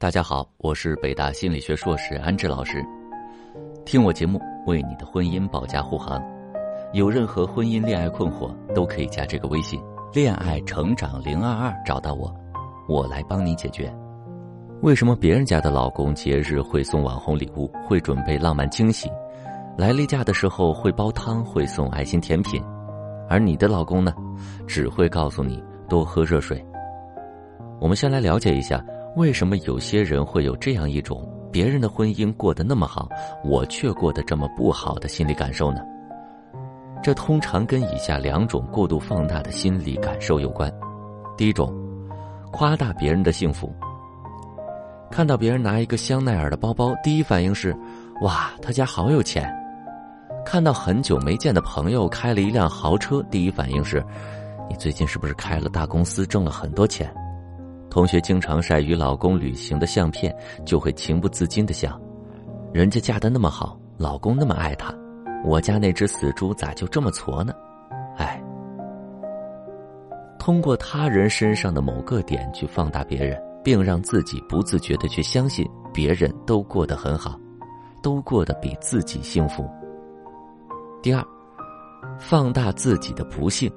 大家好，我是北大心理学硕士安志老师。听我节目，为你的婚姻保驾护航。有任何婚姻恋爱困惑，都可以加这个微信“恋爱成长零二二”找到我，我来帮你解决。为什么别人家的老公节日会送网红礼物，会准备浪漫惊喜，来例假的时候会煲汤，会送爱心甜品，而你的老公呢，只会告诉你多喝热水？我们先来了解一下，为什么有些人会有这样一种别人的婚姻过得那么好，我却过得这么不好的心理感受呢？这通常跟以下两种过度放大的心理感受有关。第一种，夸大别人的幸福。看到别人拿一个香奈儿的包包，第一反应是：哇，他家好有钱。看到很久没见的朋友开了一辆豪车，第一反应是：你最近是不是开了大公司，挣了很多钱？同学经常晒与老公旅行的相片，就会情不自禁的想：人家嫁的那么好，老公那么爱她。我家那只死猪咋就这么矬呢？哎，通过他人身上的某个点去放大别人，并让自己不自觉的去相信别人都过得很好，都过得比自己幸福。第二，放大自己的不幸。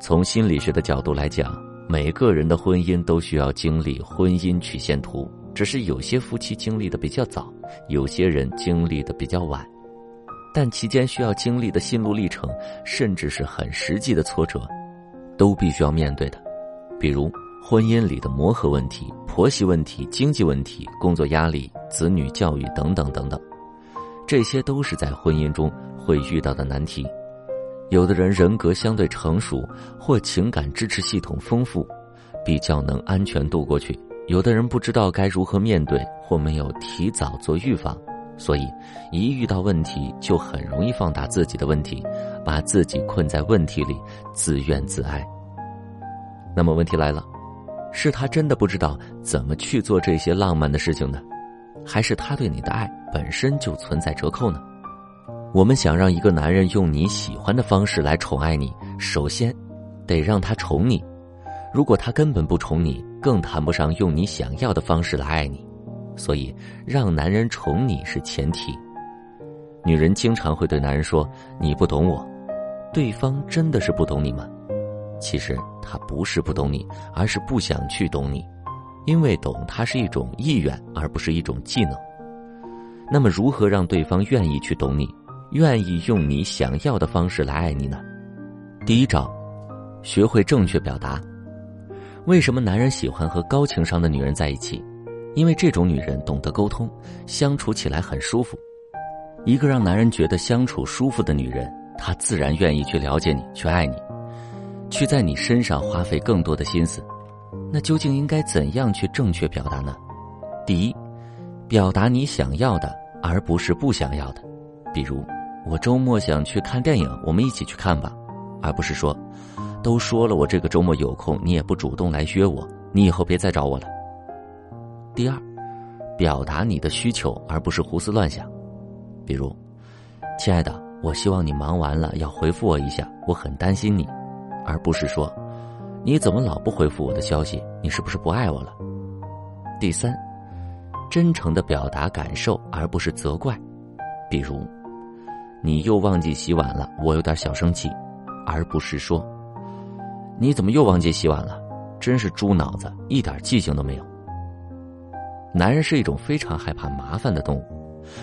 从心理学的角度来讲，每个人的婚姻都需要经历婚姻曲线图，只是有些夫妻经历的比较早，有些人经历的比较晚。但期间需要经历的心路历程，甚至是很实际的挫折，都必须要面对的，比如婚姻里的磨合问题、婆媳问题、经济问题、工作压力、子女教育等等等等，这些都是在婚姻中会遇到的难题。有的人人格相对成熟，或情感支持系统丰富，比较能安全度过去；有的人不知道该如何面对，或没有提早做预防。所以，一遇到问题就很容易放大自己的问题，把自己困在问题里，自怨自艾。那么问题来了，是他真的不知道怎么去做这些浪漫的事情呢，还是他对你的爱本身就存在折扣呢？我们想让一个男人用你喜欢的方式来宠爱你，首先得让他宠你。如果他根本不宠你，更谈不上用你想要的方式来爱你。所以，让男人宠你是前提。女人经常会对男人说：“你不懂我。”对方真的是不懂你吗？其实他不是不懂你，而是不想去懂你，因为懂他是一种意愿，而不是一种技能。那么，如何让对方愿意去懂你，愿意用你想要的方式来爱你呢？第一招，学会正确表达。为什么男人喜欢和高情商的女人在一起？因为这种女人懂得沟通，相处起来很舒服。一个让男人觉得相处舒服的女人，她自然愿意去了解你，去爱你，去在你身上花费更多的心思。那究竟应该怎样去正确表达呢？第一，表达你想要的，而不是不想要的。比如，我周末想去看电影，我们一起去看吧，而不是说，都说了我这个周末有空，你也不主动来约我，你以后别再找我了。第二，表达你的需求，而不是胡思乱想。比如，亲爱的，我希望你忙完了要回复我一下，我很担心你，而不是说，你怎么老不回复我的消息？你是不是不爱我了？第三，真诚的表达感受，而不是责怪。比如，你又忘记洗碗了，我有点小生气，而不是说，你怎么又忘记洗碗了？真是猪脑子，一点记性都没有。男人是一种非常害怕麻烦的动物，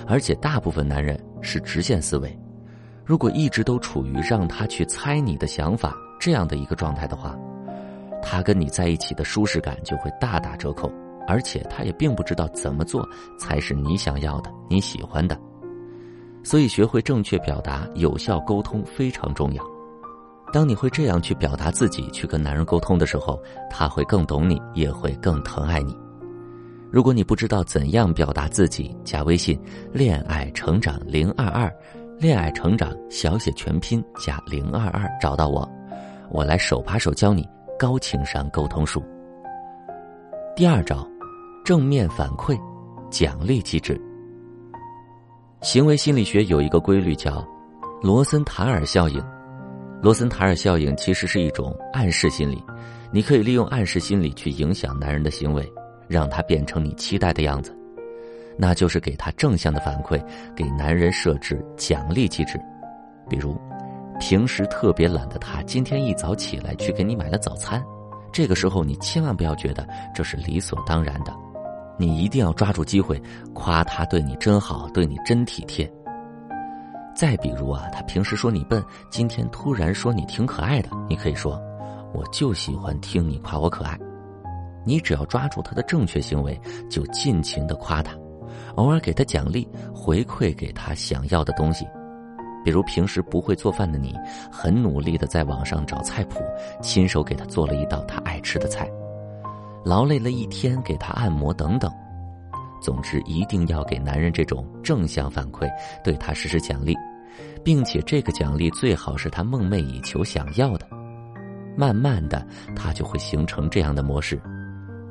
而且大部分男人是直线思维。如果一直都处于让他去猜你的想法这样的一个状态的话，他跟你在一起的舒适感就会大打折扣，而且他也并不知道怎么做才是你想要的、你喜欢的。所以，学会正确表达、有效沟通非常重要。当你会这样去表达自己、去跟男人沟通的时候，他会更懂你，也会更疼爱你。如果你不知道怎样表达自己，加微信“恋爱成长零二二”，恋爱成长小写全拼加零二二，找到我，我来手把手教你高情商沟通术。第二招，正面反馈，奖励机制。行为心理学有一个规律叫罗森塔尔效应，罗森塔尔效应其实是一种暗示心理，你可以利用暗示心理去影响男人的行为。让他变成你期待的样子，那就是给他正向的反馈，给男人设置奖励机制，比如，平时特别懒的他，今天一早起来去给你买了早餐，这个时候你千万不要觉得这是理所当然的，你一定要抓住机会夸他对你真好，对你真体贴。再比如啊，他平时说你笨，今天突然说你挺可爱的，你可以说，我就喜欢听你夸我可爱。你只要抓住他的正确行为，就尽情的夸他，偶尔给他奖励，回馈给他想要的东西。比如平时不会做饭的你，很努力的在网上找菜谱，亲手给他做了一道他爱吃的菜。劳累了一天，给他按摩等等。总之，一定要给男人这种正向反馈，对他实施奖励。并且这个奖励最好是他梦寐以求想要的，慢慢的他就会形成这样的模式：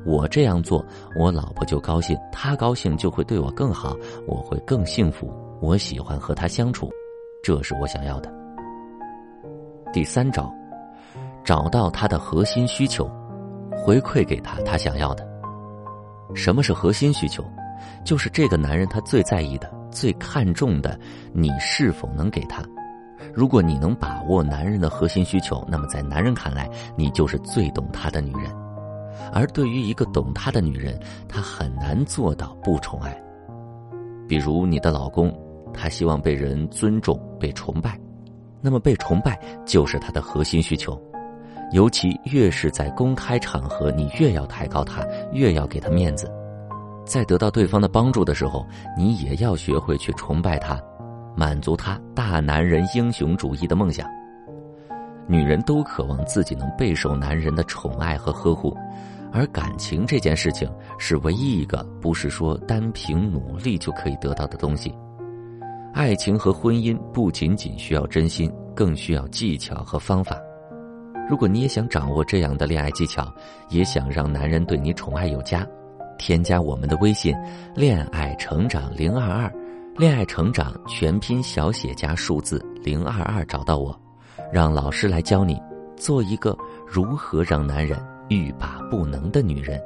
我这样做，我老婆就高兴，她高兴就会对我更好，我会更幸福，我喜欢和他相处，这是我想要的。第三招，找到他的核心需求，回馈给他他想要的。什么是核心需求？就是这个男人他最在意的。最看重的，你是否能给他？如果你能把握男人的核心需求，那么在男人看来，你就是最懂他的女人。而对于一个懂他的女人，她很难做到不宠爱。比如你的老公，他希望被人尊重、被崇拜，那么被崇拜就是他的核心需求。尤其越是在公开场合，你越要抬高他，越要给他面子。在得到对方的帮助的时候，你也要学会去崇拜他，满足他大男人英雄主义的梦想。女人都渴望自己能备受男人的宠爱和呵护，而感情这件事情是唯一一个不是说单凭努力就可以得到的东西。爱情和婚姻不仅仅需要真心，更需要技巧和方法。如果你也想掌握这样的恋爱技巧，也想让男人对你宠爱有加。添加我们的微信“恋爱成长零二二”，恋爱成长全拼小写加数字零二二，找到我，让老师来教你做一个如何让男人欲罢不能的女人。